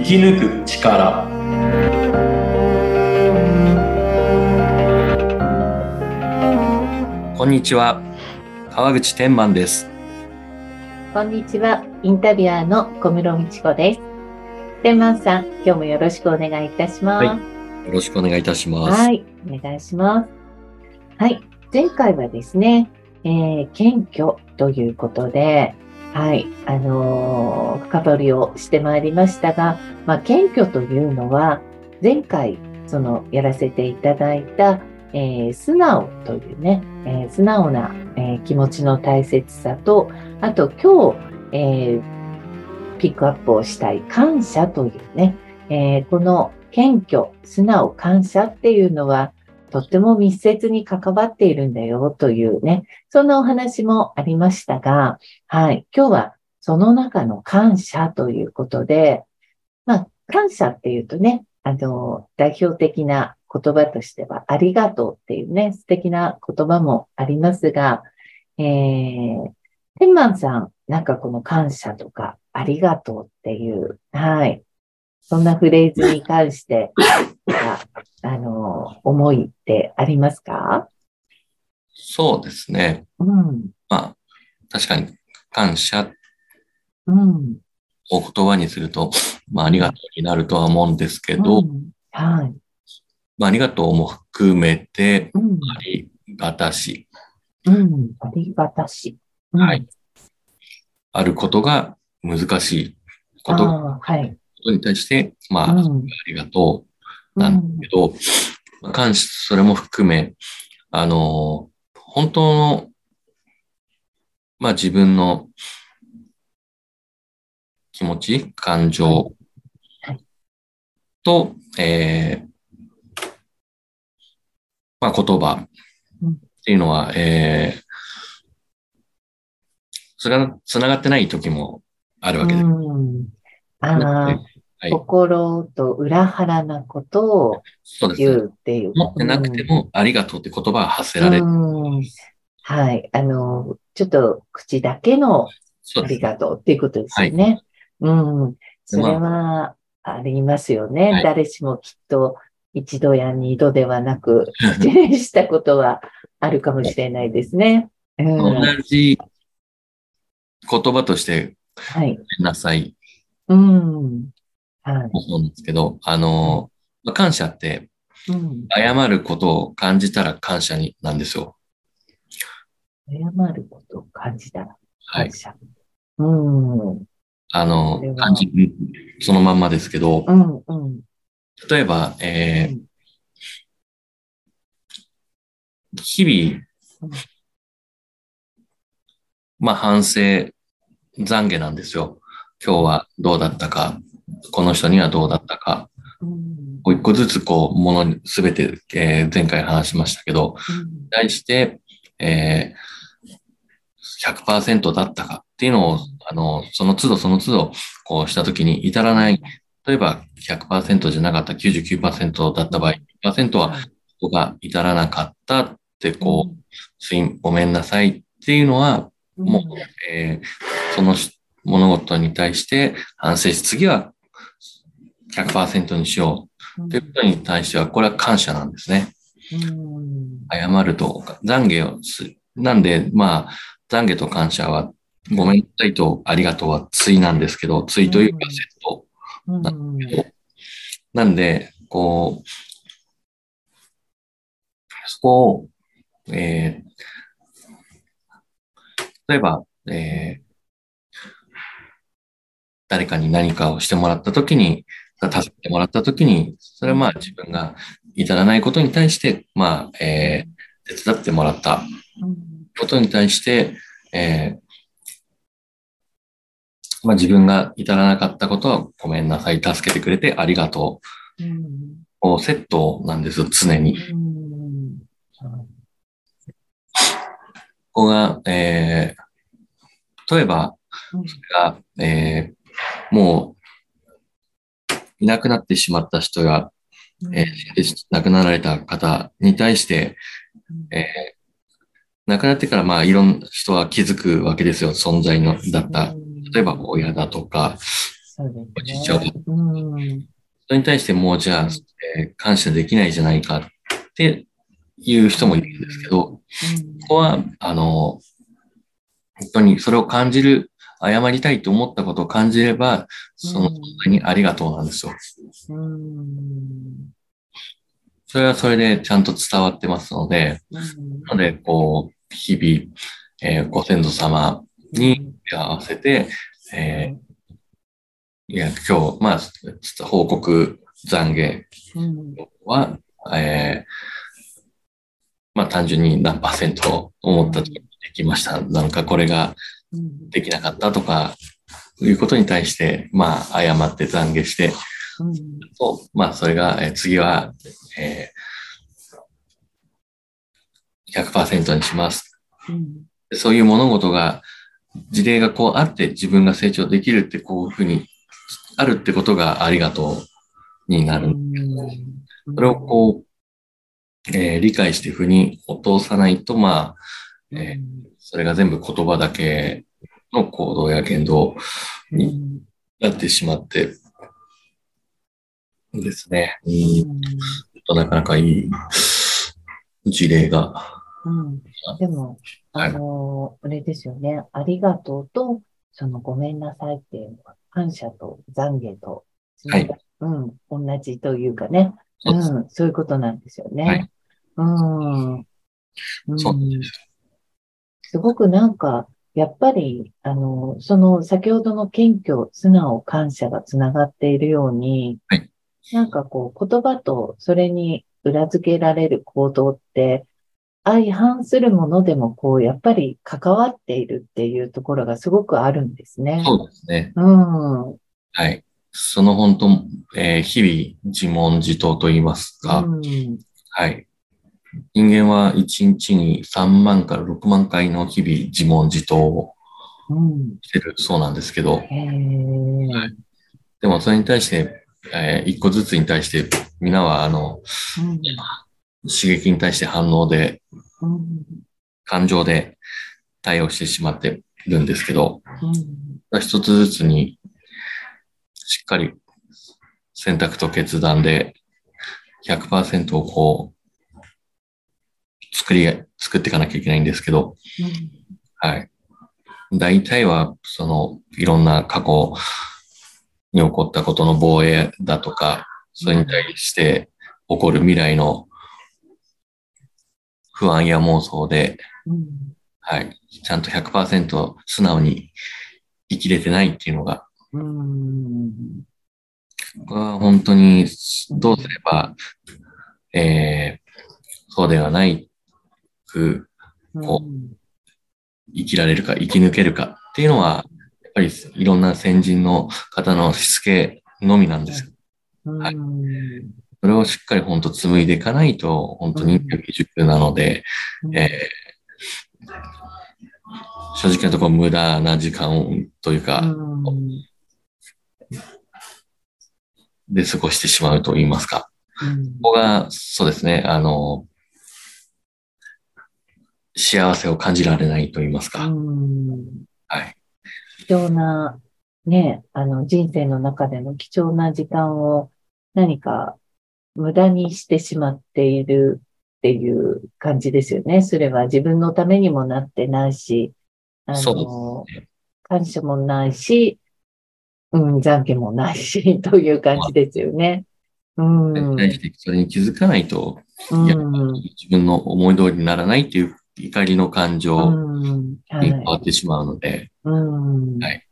生き抜く力こんにちは川口天満ですこんにちは。インタビュアーの小室美智子です。天満さん、今日もよろしくお願いいたします。はよろしくお願いいたします、はい、お願いします。はい、前回はですね、えー、謙虚ということで、はい、あのー深掘りをしてまいりましたが、まあ、謙虚というのは、前回、その、やらせていただいた、えー素直というね、えー素直な、え気持ちの大切さと、あと今日、えピックアップをしたい感謝というね、えこの謙虚、素直、感謝っていうのは、とっても密接に関わっているんだよというね、そんなお話もありましたが、はい、今日はその中の感謝ということで、まあ、感謝っていうとね、あの、代表的な言葉としては、ありがとうっていうね、素敵な言葉もありますが、えー、天満さん、なんかこの感謝とか、ありがとうっていう、はい。そんなフレーズに関して、ああの、思いってありますか？そうですねうん。まあ確かに感謝うん。を言葉にすると、まあ、ありがとうになるとは思うんですけど、うんはい。まあ、ありがとうも含めて、うん。ありがたし、うん。ありがたし。うんはい。あることが難しいことああ、はい。ことに対して、まあ、あうん。りがとうなんだけど、まあ感謝、それも含め、あの、本当の、まあ自分の気持ち、感情はい。と、えーまあ言葉っていうのは、えーそれが繋がってない時もあるわけで。す。心と裏腹なことを。言うっていう。持ってなくても、ありがとうって言葉は発せられる。うんはい。あの、ちょっと口だけのありがとうっていうことですよね。うん。それはありますよね。はい誰しもきっと一度や二度ではなく、口 にしたことはあるかもしれないですね。うん。同じ言葉として、はい。なさいうん。はい。もそうなんですけど、あの、まあ感謝って、うん。謝ることを感じたら感謝になんですよ。謝ることを感じたらはい感。謝。うん。あの感じ、そのまんまですけど、うん。うん。例えば、えー日々うん、まあ反省、懺悔なんですよ。今日はどうだったか、この人にはどうだったか、うん。こう一個ずつこう、ものにすべて、えー前回話しましたけど、うん。対して、えー、100%だったかっていうのを、あの、その都度その都度、こうしたときに至らない、例えば100%じゃなかった99%だった場合、100%はここが至らなかったって、こう、すい、ごめんなさいっていうのは、もう、えーそのし物事に対して反省し、次は100%にしよううということに対しては、これは感謝なんですね。うん。謝ると、懺悔をする。なんで、まあ、懺悔と感謝は、ごめんなさいとありがとうは対なんですけど、対というかうんセット。うん。なんで、こう、そこを、えー例えば、えー誰かに何かをしてもらったときに、助けてもらったときに、それはまあ自分が至らないことに対して、まあ、えー手伝ってもらったうんことに対して、えーまあ自分が至らなかったことはごめんなさい、助けてくれてありがとう。うん。こうセットなんですよ、常に。うん。ここが、えー、例えば、うんそれが、えーもう、いなくなってしまった人が、えー亡くなられた方に対して、えー亡くなってから、まあ、いろんな人は気づくわけですよ、存在の、だった。例えば、親だとか、そうです落ちちゃん。それに対してもうじゃあ、えー感謝できないじゃないかっていう人もいるんですけど、ここは、あの、本当にそれを感じる、謝りたいと思ったことを感じれば、その、うん本当にありがとうなんですよ。うん。それはそれでちゃんと伝わってますので、うん。なので、こう、日々、えーご先祖様に合わせて、えーいや、今日、まあ、報告懺悔うん。は、えーまあ単純に何パーセント思った時にできました。なんかこれがうん。できなかったとか、いうことに対して、まあ謝って懺悔して、まあそれが、えー次は、えー100%にします。そういう物事が、事例がこうあって自分が成長できるってこういうふうにあるってことがありがとうになる。それをこう、えー理解して腑に落とさないと、まあ、えーそれが全部言葉だけの行動や言動にん。なってしまって、ですね。うんとなかなかいい事例が。うん。でも、はいあの、あれですよね。ありがとうと、そのごめんなさいっていうのは、感謝と懺悔と、はいうん、同じというかね。そうん、そういうことなんですよね。はいうん。うんそうなんですすごくなんか、やっぱり、あの、その先ほどの謙虚、素直、感謝がつながっているように、はいなんかこう、言葉とそれに裏付けられる行動って、相反するものでも、こう、やっぱり関わっているっていうところがすごくあるんですね。そうですね。うん。うん。はい。その本当、えー日々自問自答と言いますか、はい。人間は1日に3万から6万回の日々自問自答をうん。してるそうなんですけど、へえ。でもそれに対して、えー一個ずつに対して、皆はあの、うん。刺激に対して反応で、うん。感情で対応してしまってるんですけど、うん。一つずつにしっかり選択と決断で100%をこう、作り、作っていかなきゃいけないんですけど、はい。大体は、その、いろんな過去に起こったことの防衛だとか、それに対して起こる未来の不安や妄想で、うん。はい。ちゃんと100%素直に生きれてないっていうのが、うん。僕は本当にどうすれば、えー、そうではないくこ生きられるか、生き抜けるかっていうのは、やっぱりいろんな先人の方のしつけのみなんです。うん。はいそれをしっかり本当紡いでいかないと、本当に未熟なので、えー正直なところ無駄な時間というか、うんで過ごしてしまうと言いますか。うんここが、そうですね、あの、幸せを感じられないと言いますか。うんはい。貴重な、ね、あの人生の中での貴重な時間を何か無駄にしてしまっているっていう感じですよね。それは自分のためにもなってないし、あの、ね。感謝もないし、うん、懺悔もないし、という感じですよね。うん。それに対してそれに気づかないと、うん。自分の思い通りにならないっていう怒りの感情にい変わってしまうので、うん。はい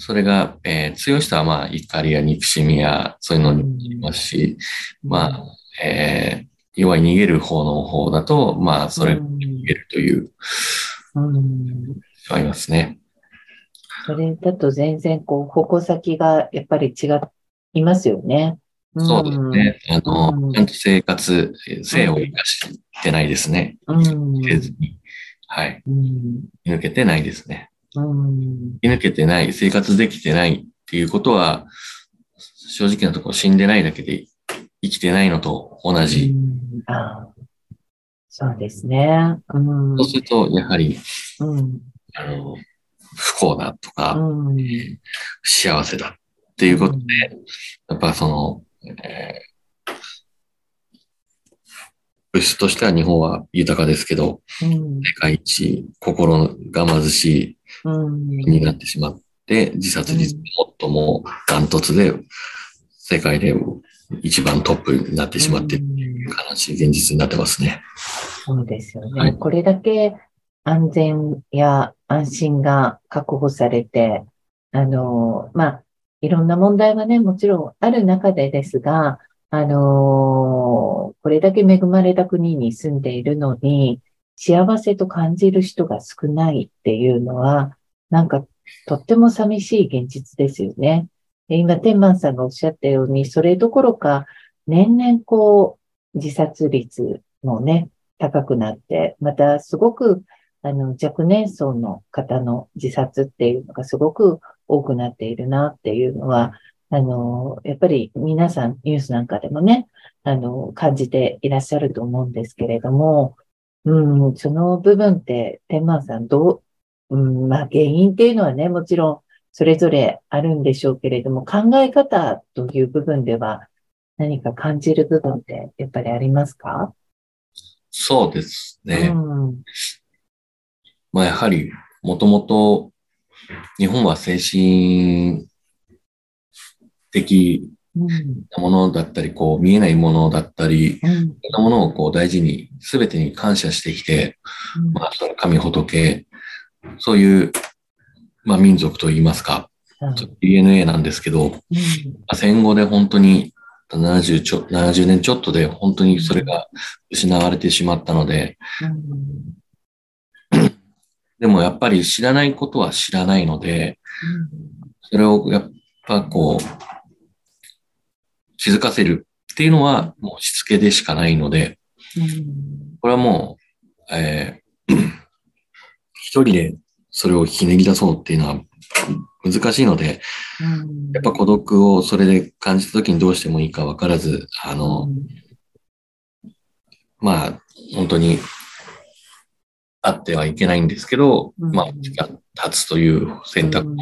それが、えー強い人はまあ怒りや憎しみやそういうのにもいますし、まあ、えー弱い逃げる方の方だと、まあ、それが逃げるという、うん。人はいますね。それだと全然こう、矛先がやっぱり違いますよね。そうですね。あうんの、ちゃんと生活、えー性を生かしてないですね。うん。せずに。はい。抜けてないですね。うん。抜けてない、生活できてないっていうことは、正直なところ死んでないだけで生きてないのと同じ。うんああそうですね。うん。そうすると、やはり、うん。あの、不幸だとか、うん。幸せだっっていうことで、やっぱその、えー物質としては日本は豊かですけど、うん。世界一心が貧しいになってしまって、自殺率も最もダントツで、世界で一番トップになってしまっている悲しい現実になってますね。そうですよね。はい。これだけ安全や安心が確保されて、あの、まあ、いろんな問題はね、もちろんある中でですが、あの、これだけ恵まれた国に住んでいるのに、幸せと感じる人が少ないっていうのは、なんかとっても寂しい現実ですよね。今、天満さんがおっしゃったように、それどころか、年々こう、自殺率もね、高くなって、またすごく、あの、若年層の方の自殺っていうのがすごく多くなっているなっていうのは、あの、やっぱり皆さんニュースなんかでもね、あの、感じていらっしゃると思うんですけれども、うん、その部分って、天満さんどう、うん、まあ原因っていうのはね、もちろんそれぞれあるんでしょうけれども、考え方という部分では何か感じる部分ってやっぱりありますか？そうですね。うん。まあやはり、もともと日本は精神的うん。なものだったり、こう見えないものだったり、うん。いろんなものをこう大事に、すべてに感謝してきて、まあ、その神仏、そういう、まあ民族といいますか、うん。DNA なんですけど、まあ戦後で本当に70ちょ、70年ちょっとで本当にそれが失われてしまったので、でもやっぱり知らないことは知らないので、それをやっぱこう、気づかせるっていうのはもうしつけでしかないので、これはもう、えー一人でそれをひねり出そうっていうのは難しいので、やっぱ孤独をそれで感じた時にどうしてもいいかわからず、あの、まあ、本当にあってはいけないんですけど、うん。まあ、時間経つという選択、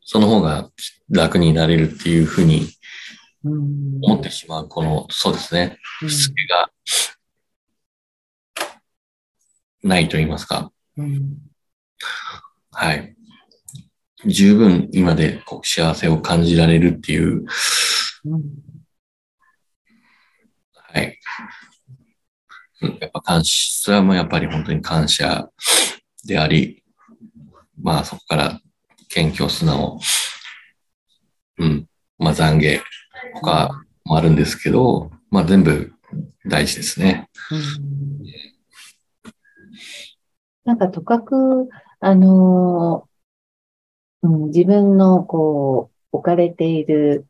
その方が楽になれるっていうふうに思ってしまう、この、そうですね、しつけがないと言いますか、はい。十分今でこう幸せを感じられるっていう、はい。やっぱ感謝、それはもうやっぱり本当に感謝であり、まあそこから謙虚、素直、うん、まあ懺悔とかもあるんですけど、まあ全部大事ですね。なんかとかく、あのうん、自分のこう、置かれている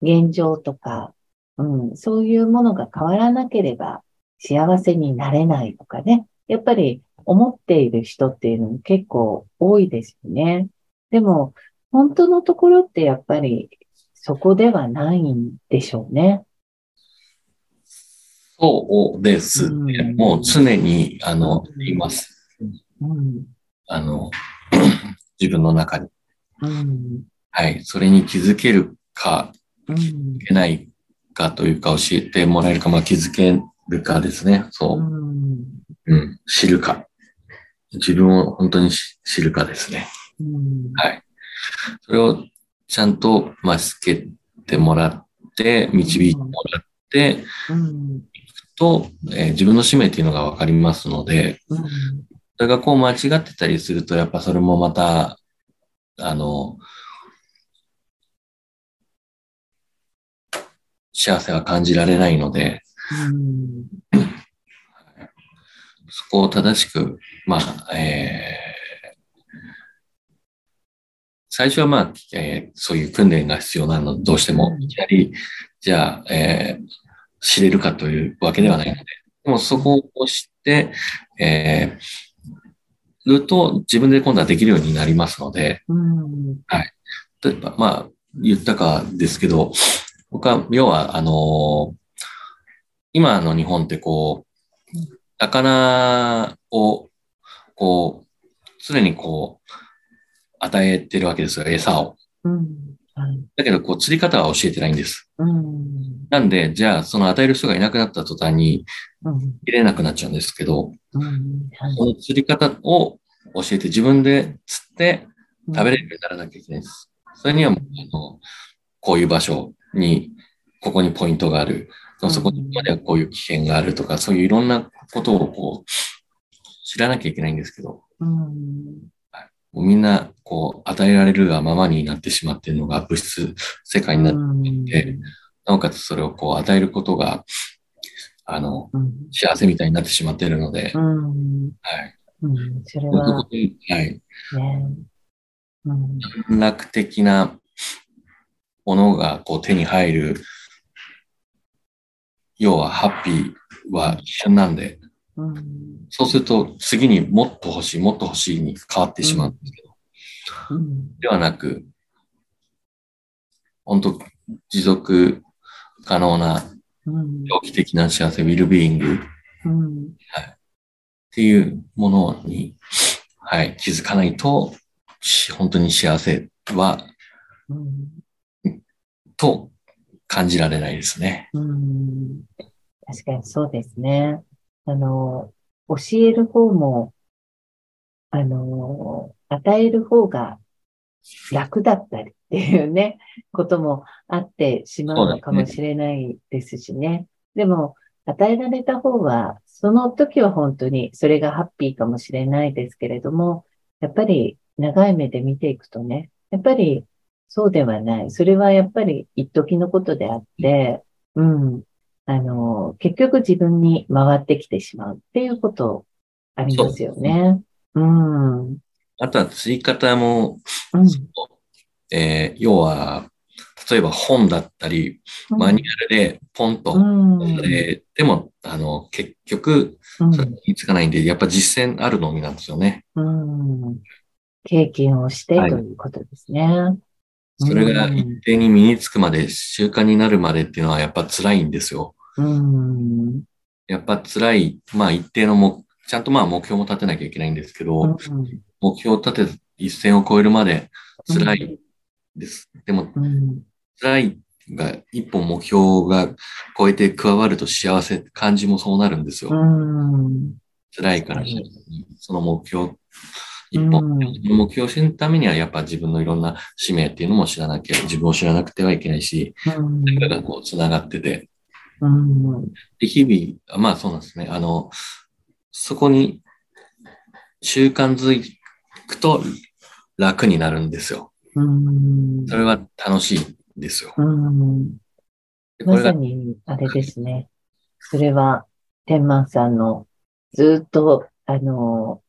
現状とか、うん、そういうものが変わらなければ幸せになれないとかね。やっぱり思っている人っていうのも結構多いですよね。でも、本当のところってやっぱりそこではないんでしょうね。そうですね。うんもう常に、あの、うんいます。うん。あの、自分の中に。うん。はい。それに気づけるか、うんいけないかというか教えてもらえるか、まあ気づけるかですね。そうう。ん。うん。知るか。自分を本当にし知るかですね。うん。はい。それをちゃんと、まあ、つけてもらって、導いてもらって、うん。と、えー自分の使命っていうのがわかりますので、うん。それがこう間違ってたりすると、やっぱそれもまた、あの、幸せは感じられないので、うん。そこを正しく、まあ、えー最初はまあ、えーそういう訓練が必要なの、どうしても、いきなり、じゃあ、えー知れるかというわけではないので、でもそこを知って、えー、ると自分で今度はできるようになりますので、うん。例えば、まあ、言ったかですけど、僕は、要は、あの今の日本ってこう、魚を、こう、常にこう、与えてるわけですよ、餌を。うん。はい。だけど、こう、釣り方は教えてないんです。うん。なんで、じゃあ、その与える人がいなくなった途端にうん。入れなくなっちゃうんですけど、うん。はいこの釣り方を教えて自分で釣って食べれるようにならなきゃいけないです。それには、あの、こういう場所に、ここにポイントがある。そこまではこういう危険があるとか、そういういろんなことをこう、知らなきゃいけないんですけど、うん。もうみんな、こう、与えられるがままになってしまっているのが物質世界になっていて、なおかつそれをこう、与えることが、あの、うん。幸せみたいになってしまっているので、うん。はい。うん。それははい。ね。うん。短絡的なものがこう手に入る、要はハッピーは一瞬なんで、うん。そうすると次にもっと欲しい、もっと欲しいに変わってしまうんですけど、うん。ではなく、本当持続可能な。長期的な幸せ、ウィルビーイングっうん。ていうものに、はい、気づかないと、本当に幸せは、うん。と感じられないですね。うん。確かにそうですね。あの、教える方も、あの、与える方が楽だったりっていうね、こともあってしまうのかもしれないですしね。でも、与えられた方は、その時は本当にそれがハッピーかもしれないですけれども、やっぱり長い目で見ていくとね、やっぱりそうではない。それはやっぱり一時のことであって、うん。あの、結局自分に回ってきてしまうっていうことありますよね。うん。うん。あとは追い方も、えー要は、例えば本だったり、マニュアルでポンと、うん。えーでも、あの、結局、うんそれにつかないんで、やっぱ実践あるのみなんですよね。うん。経験をしてはいということですね。それが一定に身につくまで、習慣になるまでっていうのはやっぱ辛いんですよ。うん。やっぱ辛い、まあ一定のも、ちゃんとまあ目標も立てなきゃいけないんですけど、うん。目標を立て、一線を越えるまで辛いです。でも、うん。辛いが一本目標が超えて加わると幸せ感じもそうなるんですよ。うん。辛いからはいその目標、一本、目標を知るためにはやっぱ自分のいろんな使命っていうのも知らなきゃ、自分を知らなくてはいけないし、うん。何かがこう繋がってて、うん。で、日々、まあそうなんですね。あの、そこに習慣づくと楽になるんですよ。うん。それは楽しいんですよ。まさに、あれですね。それは、天満さんのずっと、あの、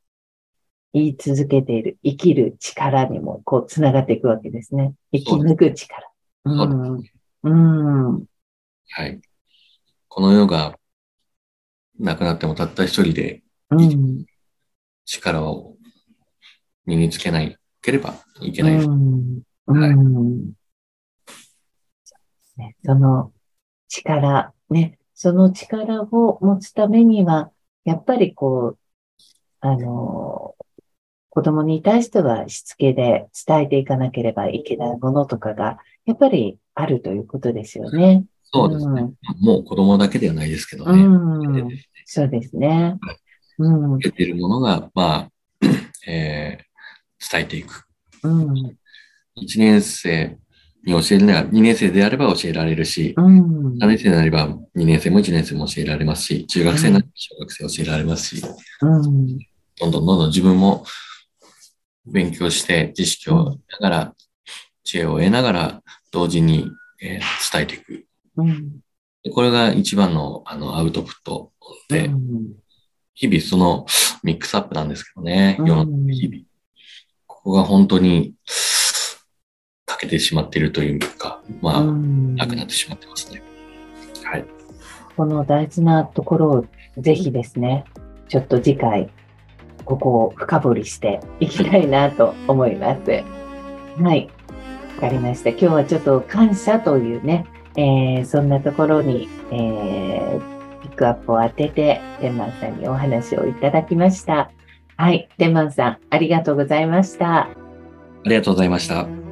言い続けている生きる力にも、こう、つながっていくわけですね。生き抜く力。うん。うん。はい。この世がなくなってもたった一人でうん。力を身につけないければいけないです。うん。はいうん。ねその力、ね、その力を持つためには、やっぱりこう、あの、子供に対してはしつけで伝えていかなければいけないものとかが、やっぱりあるということですよね。そうですね。もう子供だけではないですけどうね。ん。そうですね。うん。受けているものが、まあ、えー伝えていく。うん。1年生に教えるなら、2年生であれば教えられるし、うん。3年生になれば2年生も1年生も教えられますし、中学生になれば小学生教えられますし、うん。どんどんどんどん自分も勉強して知識を得ながら、知恵を得ながら、同時に、えー伝えていく。うん。でこれが一番のあのアウトプットで、うん日々そのミックスアップなんですけどね、うん世の日々。ここが本当に欠けてしまっているというか、まあ、うんなくなってしまってますね。はい。この大事なところをぜひですね、ちょっと次回、ここを深掘りしていきたいなと思います。はい。わかりました。今日はちょっと感謝というね、えーそんなところに、えーピックアップを当てて、天満さんにお話をいただきました。はい。天満さん、ありがとうございました。ありがとうございました。